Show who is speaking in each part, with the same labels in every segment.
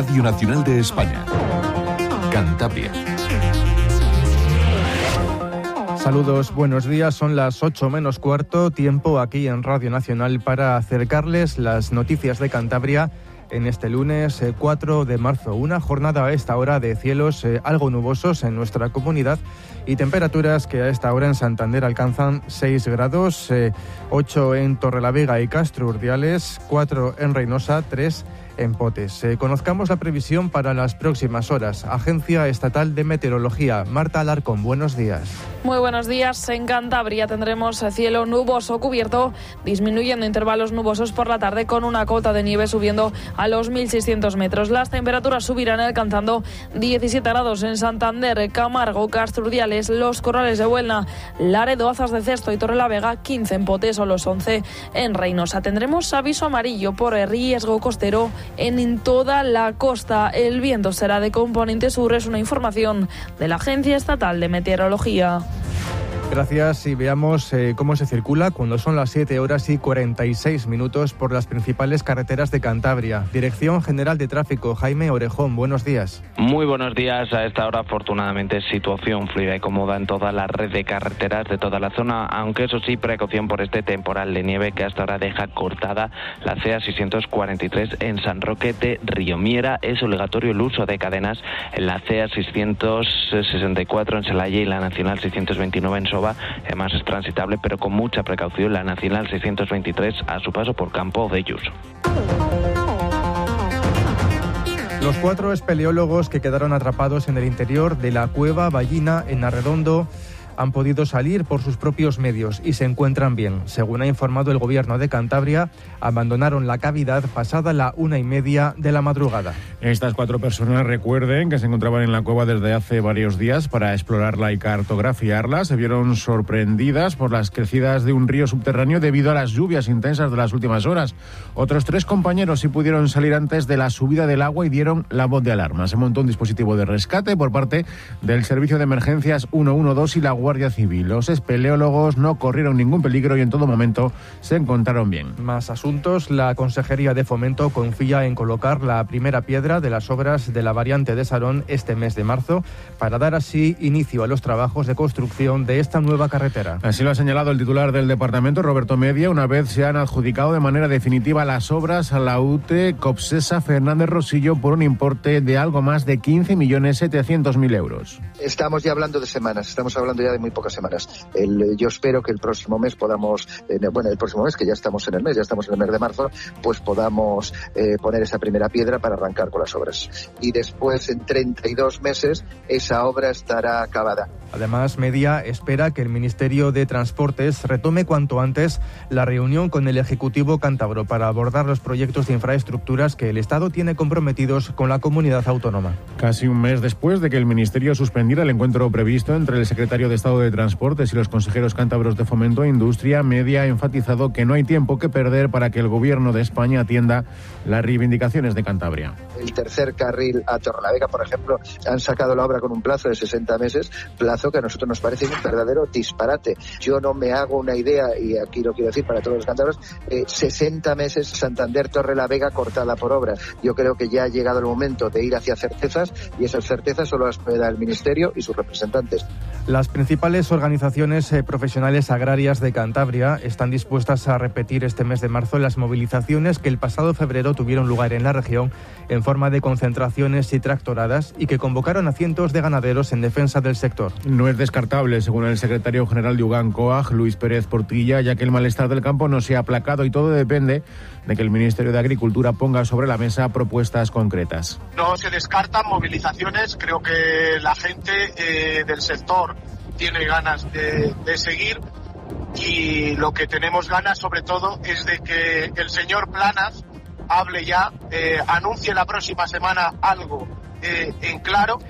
Speaker 1: Radio Nacional de España. Cantabria.
Speaker 2: Saludos, buenos días. Son las 8 menos cuarto, tiempo aquí en Radio Nacional para acercarles las noticias de Cantabria en este lunes 4 eh, de marzo. Una jornada a esta hora de cielos eh, algo nubosos en nuestra comunidad y temperaturas que a esta hora en Santander alcanzan 6 grados, 8 eh, en Torrelavega y Castro Urdiales, 4 en Reynosa, 3 en Potes. Eh, conozcamos la previsión para las próximas horas. Agencia Estatal de Meteorología. Marta Alarcón, buenos días.
Speaker 3: Muy buenos días. En Cantabria tendremos cielo nuboso cubierto, disminuyendo intervalos nubosos por la tarde con una cota de nieve subiendo a los 1.600 metros. Las temperaturas subirán alcanzando 17 grados en Santander, Camargo, Castrurdiales, Los Corrales de Huelna, Laredo, Azas de Cesto y Torrelavega, 15 en Potes o los 11 en Reynosa. Tendremos aviso amarillo por riesgo costero en toda la costa. El viento será de componente sur, es una información de la Agencia Estatal de Meteorología.
Speaker 2: Gracias y veamos eh, cómo se circula cuando son las 7 horas y 46 minutos por las principales carreteras de Cantabria. Dirección General de Tráfico, Jaime Orejón, buenos días.
Speaker 4: Muy buenos días. A esta hora, afortunadamente, situación fluida y cómoda en toda la red de carreteras de toda la zona, aunque eso sí, precaución por este temporal de nieve que hasta ahora deja cortada la CA 643 en San Roque de Miera. Es obligatorio el uso de cadenas en la CA 664 en Celaya y la Nacional 629 en Además es transitable, pero con mucha precaución, la Nacional 623 a su paso por Campo de.
Speaker 2: Los cuatro espeleólogos que quedaron atrapados en el interior de la cueva Ballina en Arredondo han podido salir por sus propios medios y se encuentran bien. Según ha informado el gobierno de Cantabria, abandonaron la cavidad pasada la una y media de la madrugada.
Speaker 5: Estas cuatro personas recuerden que se encontraban en la cueva desde hace varios días para explorarla y cartografiarla. Se vieron sorprendidas por las crecidas de un río subterráneo debido a las lluvias intensas de las últimas horas. Otros tres compañeros sí pudieron salir antes de la subida del agua y dieron la voz de alarma. Se montó un dispositivo de rescate por parte del Servicio de Emergencias 112 y la Guardia Civil. Los espeleólogos no corrieron ningún peligro y en todo momento se encontraron bien.
Speaker 2: Más asuntos. La Consejería de Fomento confía en colocar la primera piedra de las obras de la variante de Sarón este mes de marzo para dar así inicio a los trabajos de construcción de esta nueva carretera.
Speaker 5: Así lo ha señalado el titular del departamento, Roberto Media, una vez se han adjudicado de manera definitiva las obras a la UTE Copsesa Fernández Rosillo por un importe de algo más de 15.700.000 euros.
Speaker 6: Estamos ya hablando de semanas, estamos hablando ya de muy pocas semanas. yo espero que el próximo mes podamos, bueno, el próximo mes, que ya estamos en el mes, ya estamos en el mes de marzo, pues podamos eh, poner esa primera piedra para arrancar con las obras. Y después, en 32 meses, esa obra estará acabada.
Speaker 2: Además, Media espera que el Ministerio de Transportes retome cuanto antes la reunión con el Ejecutivo cántabro para abordar los proyectos de infraestructuras que el Estado tiene comprometidos con la comunidad autónoma.
Speaker 5: Casi un mes después de que el Ministerio suspendiera el encuentro previsto entre el secretario de Estado de Transportes y los consejeros cántabros de Fomento e Industria, Media ha enfatizado que no hay tiempo que perder para que el Gobierno de España atienda las reivindicaciones de Cantabria.
Speaker 6: El tercer carril a Torrelavega, por ejemplo, han sacado la obra con un plazo de 60 meses, plazo que a nosotros nos parece un verdadero disparate. Yo no me hago una idea, y aquí lo quiero decir para todos los cántabros, eh, 60 meses Santander Torre la Vega cortada por obra. Yo creo que ya ha llegado el momento de ir hacia certezas y esas certezas solo las puede dar el Ministerio y sus representantes.
Speaker 2: Las principales organizaciones eh, profesionales agrarias de Cantabria están dispuestas a repetir este mes de marzo las movilizaciones que el pasado febrero tuvieron lugar en la región en forma de concentraciones y tractoradas y que convocaron a cientos de ganaderos en defensa del sector.
Speaker 5: No es descartable, según el secretario general de Ugan Coag, Luis Pérez Portilla, ya que el malestar del campo no se ha aplacado y todo depende de que el Ministerio de Agricultura ponga sobre la mesa propuestas concretas.
Speaker 7: No se descartan movilizaciones, creo que la gente eh, del sector tiene ganas de, seguir y lo que tenemos ganas sobre todo es de que el señor Planas hable ya, eh, anuncie la próxima semana algo eh, en claro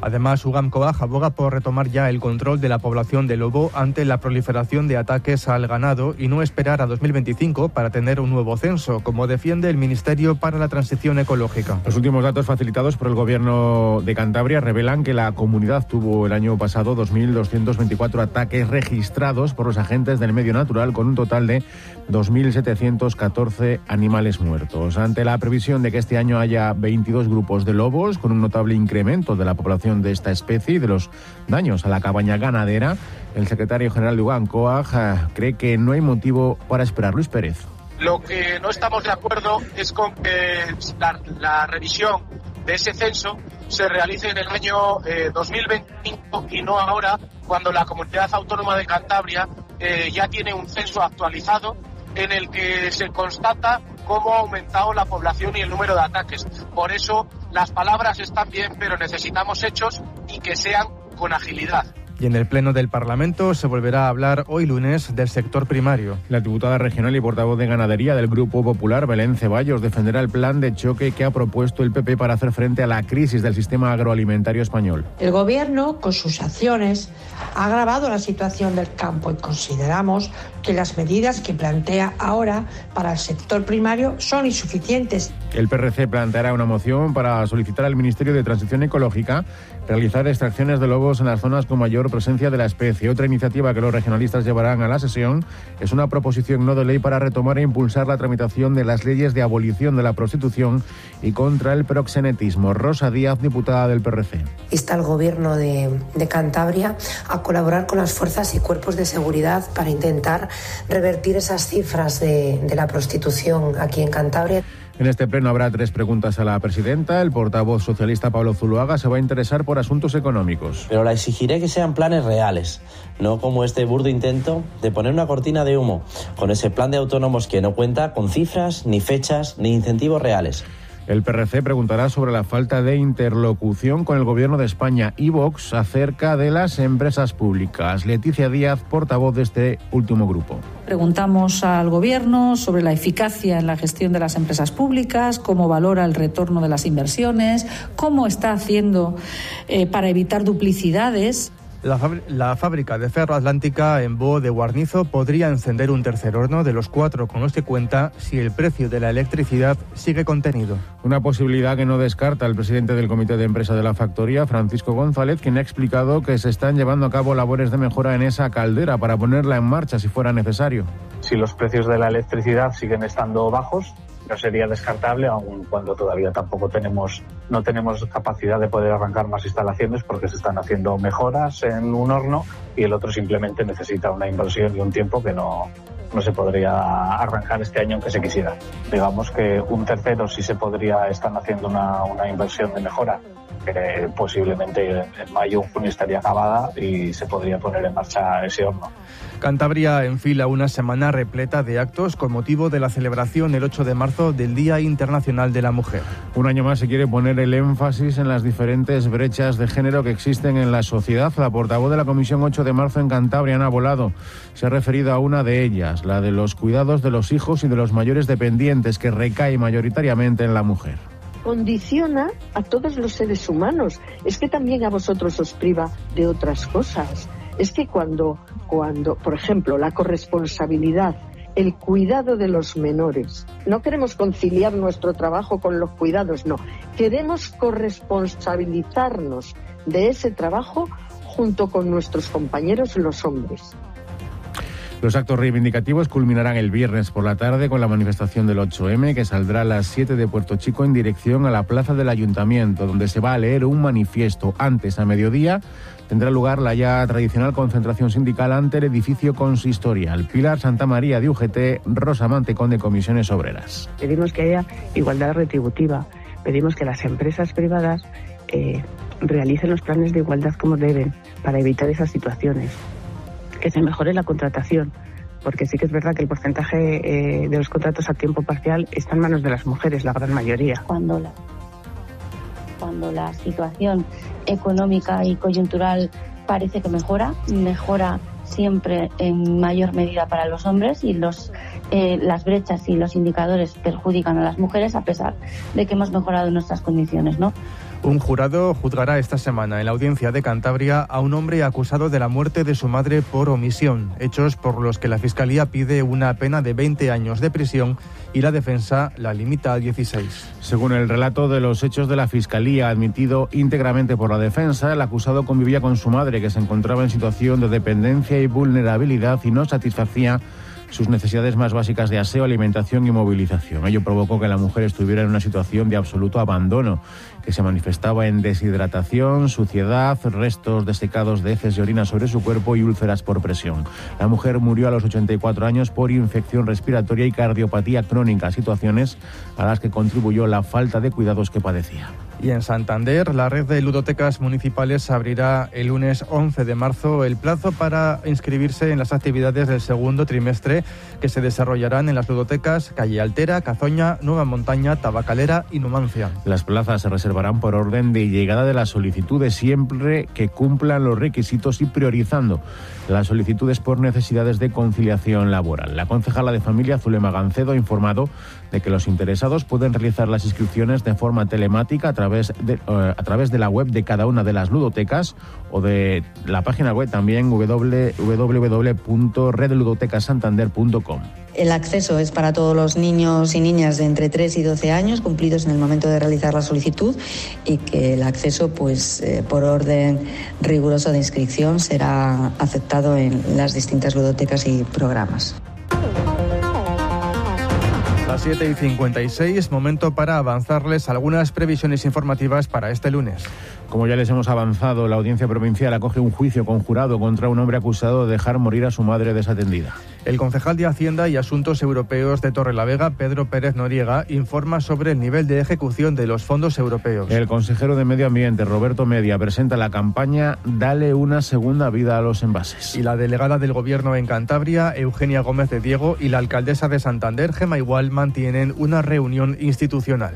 Speaker 2: Además, Ugam Coag aboga por retomar ya el control de la población de lobo ante la proliferación de ataques al ganado y no esperar a 2025 para tener un nuevo censo, como defiende el Ministerio para la Transición Ecológica.
Speaker 5: Los últimos datos facilitados por el Gobierno de Cantabria revelan que la comunidad tuvo el año pasado 2.224 ataques registrados por los agentes del medio natural, con un total de 2.714 animales muertos. Ante la previsión de que este año haya 22 grupos de lobos, con un notable incremento de la población de esta especie y de los daños a la cabaña ganadera, el secretario general de UGANCOAG eh, cree que no hay motivo para esperar. Luis Pérez.
Speaker 7: Lo que no estamos de acuerdo es con que la, revisión de ese censo se realice en el año 2025 eh, y no ahora, cuando la comunidad autónoma de Cantabria eh, ya tiene un censo actualizado en el que se constata cómo ha aumentado la población y el número de ataques. Por eso las palabras están bien, pero necesitamos hechos y que sean con agilidad.
Speaker 2: Y en el Pleno del Parlamento se volverá a hablar hoy lunes del sector primario.
Speaker 5: La diputada regional y portavoz de ganadería del Grupo Popular, Belén Ceballos, defenderá el plan de choque que ha propuesto el PP para hacer frente a la crisis del sistema agroalimentario español.
Speaker 8: El Gobierno, con sus acciones, ha agravado la situación del campo y consideramos que las medidas que plantea ahora para el sector primario son insuficientes.
Speaker 5: El PRC planteará una moción para solicitar al Ministerio de Transición Ecológica realizar extracciones de lobos en las zonas con mayor presencia de la especie. Otra iniciativa que los regionalistas llevarán a la sesión es una proposición no de ley para retomar e impulsar la tramitación de las leyes de abolición de la prostitución y contra el proxenetismo. Rosa Díaz, diputada del PRC.
Speaker 9: Está el gobierno de, Cantabria a colaborar con las fuerzas y cuerpos de seguridad para intentar revertir esas cifras de, de la prostitución aquí en Cantabria.
Speaker 5: En este pleno habrá tres preguntas a la presidenta. El portavoz socialista Pablo Zuluaga se va a interesar por asuntos económicos.
Speaker 10: Pero la exigiré que sean planes reales, no como este burdo intento de poner una cortina de humo con ese plan de autónomos que no cuenta con cifras, ni fechas, ni incentivos reales.
Speaker 5: El PRC preguntará sobre la falta de interlocución con el Gobierno de España y Vox acerca de las empresas públicas. Leticia Díaz, portavoz de este último grupo.
Speaker 11: Preguntamos al Gobierno sobre la eficacia en la gestión de las empresas públicas, cómo valora el retorno de las inversiones, cómo está haciendo eh, para evitar duplicidades.
Speaker 2: La, fábrica de Ferro Atlántica en Bo de Guarnizo podría encender un tercer horno de los cuatro con los que cuenta si el precio de la electricidad sigue contenido.
Speaker 5: Una posibilidad que no descarta el presidente del comité de empresa de la factoría, Francisco González, quien ha explicado que se están llevando a cabo labores de mejora en esa caldera para ponerla en marcha si fuera necesario.
Speaker 12: Si los precios de la electricidad siguen estando bajos, no sería descartable, aun cuando todavía tampoco tenemos, no tenemos capacidad de poder arrancar más instalaciones porque se están haciendo mejoras en un horno y el otro simplemente necesita una inversión y un tiempo que no, no se podría arrancar este año aunque se quisiera. Digamos que un tercero sí se podría, están haciendo una, una inversión de mejora que posiblemente en mayo o junio estaría acabada y se podría poner en marcha ese horno.
Speaker 2: Cantabria enfila una semana repleta de actos con motivo de la celebración el 8 de marzo del Día Internacional de la Mujer.
Speaker 5: Un año más se quiere poner el énfasis en las diferentes brechas de género que existen en la sociedad. La portavoz de la Comisión 8 de marzo en Cantabria, Ana Volado, se ha referido a una de ellas, la de los cuidados de los hijos y de los mayores dependientes, que recae mayoritariamente en la mujer
Speaker 13: condiciona a todos los seres humanos. Es que también a vosotros os priva de otras cosas. Es que cuando, cuando, por ejemplo, la corresponsabilidad, el cuidado de los menores, no queremos conciliar nuestro trabajo con los cuidados, no. Queremos corresponsabilizarnos de ese trabajo junto con nuestros compañeros los hombres.
Speaker 5: Los actos reivindicativos culminarán el viernes por la tarde con la manifestación del 8M que saldrá a las 7 de Puerto Chico en dirección a la plaza del ayuntamiento, donde se va a leer un manifiesto. Antes, a mediodía, tendrá lugar la ya tradicional concentración sindical ante el edificio consistorial. Pilar Santa María de UGT, Rosa Mantecón de Comisiones Obreras.
Speaker 14: Pedimos que haya igualdad retributiva, pedimos que las empresas privadas eh, realicen los planes de igualdad como deben para evitar esas situaciones que se mejore la contratación, porque sí que es verdad que el porcentaje eh, de los contratos a tiempo parcial está en manos de las mujeres, la gran mayoría.
Speaker 15: Cuando la, cuando la situación económica y coyuntural parece que mejora, mejora siempre en mayor medida para los hombres y los eh, las brechas y los indicadores perjudican a las mujeres a pesar de que hemos mejorado nuestras condiciones, ¿no?
Speaker 2: Un jurado juzgará esta semana en la audiencia de Cantabria a un hombre acusado de la muerte de su madre por omisión, hechos por los que la Fiscalía pide una pena de 20 años de prisión y la defensa la limita a 16.
Speaker 5: Según el relato de los hechos de la Fiscalía, admitido íntegramente por la defensa, el acusado convivía con su madre, que se encontraba en situación de dependencia y vulnerabilidad y no satisfacía sus necesidades más básicas de aseo, alimentación y movilización. Ello provocó que la mujer estuviera en una situación de absoluto abandono, que se manifestaba en deshidratación, suciedad, restos desecados de heces y orina sobre su cuerpo y úlceras por presión. La mujer murió a los 84 años por infección respiratoria y cardiopatía crónica, situaciones a las que contribuyó la falta de cuidados que padecía.
Speaker 2: Y en Santander, la red de ludotecas municipales abrirá el lunes 11 de marzo el plazo para inscribirse en las actividades del segundo trimestre que se desarrollarán en las ludotecas Calle Altera, Cazoña, Nueva Montaña, Tabacalera y Numancia.
Speaker 5: Las plazas se reservarán por orden de llegada de las solicitudes siempre que cumplan los requisitos y priorizando las solicitudes por necesidades de conciliación laboral. La concejala de familia Zulema Gancedo ha informado de que los interesados pueden realizar las inscripciones de forma telemática a través de, uh, a través de la web de cada una de las ludotecas o de la página web también www.redludotecasantander.com.
Speaker 16: El acceso es para todos los niños y niñas de entre 3 y 12 años cumplidos en el momento de realizar la solicitud y que el acceso, pues eh, por orden riguroso de inscripción, será aceptado en las distintas ludotecas y programas.
Speaker 2: Las 7 y 56, momento para avanzarles algunas previsiones informativas para este lunes.
Speaker 5: Como ya les hemos avanzado, la audiencia provincial acoge un juicio conjurado contra un hombre acusado de dejar morir a su madre desatendida.
Speaker 2: El concejal de Hacienda y Asuntos Europeos de Torrelavega, Pedro Pérez Noriega, informa sobre el nivel de ejecución de los fondos europeos.
Speaker 5: El consejero de Medio Ambiente, Roberto Media, presenta la campaña Dale una segunda vida a los envases.
Speaker 2: Y la delegada del Gobierno en Cantabria, Eugenia Gómez de Diego, y la alcaldesa de Santander, Gema Igual, mantienen una reunión institucional.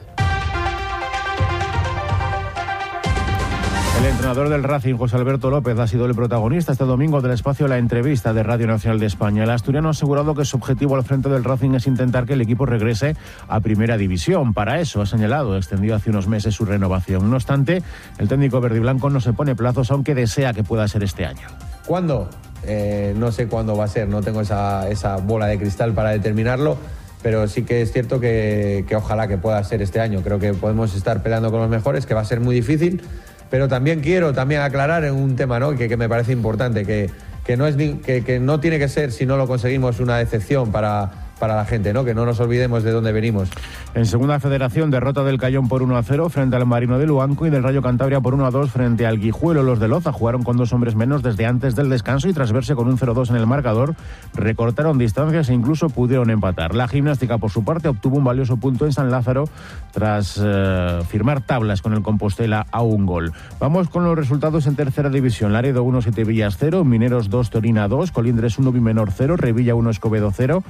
Speaker 5: El entrenador del Racing, José Alberto López, ha sido el protagonista este domingo del espacio La Entrevista de Radio Nacional de España. El asturiano ha asegurado que su objetivo al frente del Racing es intentar que el equipo regrese a Primera División. Para eso, ha señalado, extendió hace unos meses su renovación. No obstante, el técnico verde y blanco no se pone plazos, aunque desea que pueda ser este año.
Speaker 17: ¿Cuándo? Eh, no sé cuándo va a ser, no tengo esa, esa bola de cristal para determinarlo pero sí que es cierto que, que, ojalá que pueda ser este año. Creo que podemos estar peleando con los mejores, que va a ser muy difícil, pero también quiero también aclarar en un tema ¿no? que, que me parece importante, que, que, no es, que, que no tiene que ser, si no lo conseguimos, una decepción para, para la gente, ¿no? Que no nos olvidemos de dónde venimos.
Speaker 5: En segunda federación, derrota del Cayón por 1 a 0 frente al Marino de Luanco y del Rayo Cantabria por 1 a 2 frente al Guijuelo. Los de Loza jugaron con dos hombres menos desde antes del descanso y tras verse con un 0-2 en el marcador, recortaron distancias e incluso pudieron empatar. La gimnástica, por su parte, obtuvo un valioso punto en San Lázaro tras eh, firmar tablas con el Compostela a un gol. Vamos con los resultados en tercera división. Laredo 1, 7 Villas 0, Mineros 2, Torina 2, Colindres 1, Bimenor 0, Revilla 1, Escobedo 0,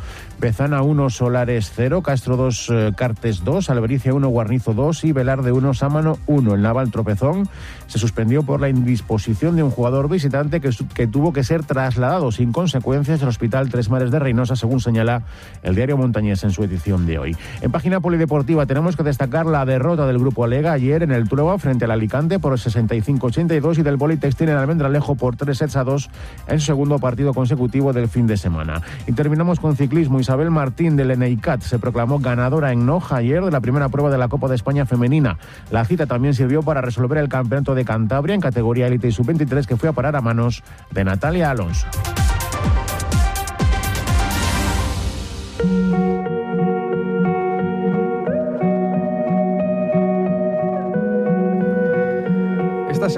Speaker 5: Bezana 1, Solares 0, Castro 2, eh, Cartes 2, Albericia 1, Guarnizo 2 y Velarde 1, Sámano 1. El Naval Tropezón se suspendió por la indisposición de un jugador visitante que, que tuvo que ser trasladado sin consecuencias al Hospital Tres Mares de Reynosa, según señala el diario Montañés en su edición de hoy. En página polideportiva tenemos que destacar la derrota del Grupo Alega ayer en el Trueba frente al Alicante por 65-82 y del Bolitextil en Almendralejo por 3 sets a 2 en su segundo partido consecutivo del fin de semana. Y terminamos con ciclismo. Isabel Martín del Eneicat se proclamó ganadora en Noja ayer de la primera prueba de la Copa de España femenina. La cita también sirvió para resolver el campeonato de Cantabria en categoría élite y sub-23 que fue a parar a manos de Natalia Alonso.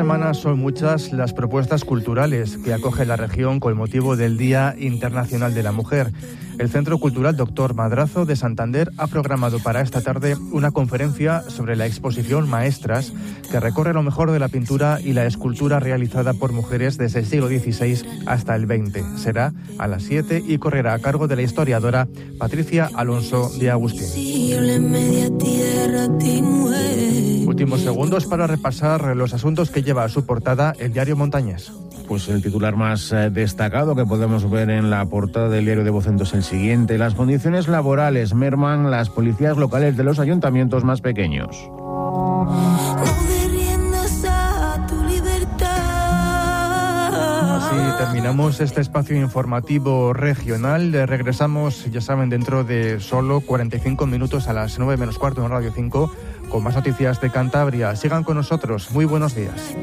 Speaker 2: Esta semana son muchas las propuestas culturales que acoge la región con motivo del Día Internacional de la Mujer. El Centro Cultural Doctor Madrazo de Santander ha programado para esta tarde una conferencia sobre la exposición Maestras, que recorre lo mejor de la pintura y la escultura realizada por mujeres desde el siglo XVI hasta el XX. Será a las 7 y correrá a cargo de la historiadora Patricia Alonso de Agustín. Últimos segundos para repasar los asuntos que lleva a su portada el diario Montañés.
Speaker 5: pues el titular más eh, destacado que podemos ver en la portada del diario de Vocento es el siguiente. Las condiciones laborales merman las policías locales de los ayuntamientos más pequeños.
Speaker 2: Así terminamos este espacio informativo regional. Eh, Regresamos, ya saben, dentro de solo 45 minutos a las 9 menos cuarto en Radio 5 con más noticias de Cantabria. Sigan con nosotros. Muy buenos días.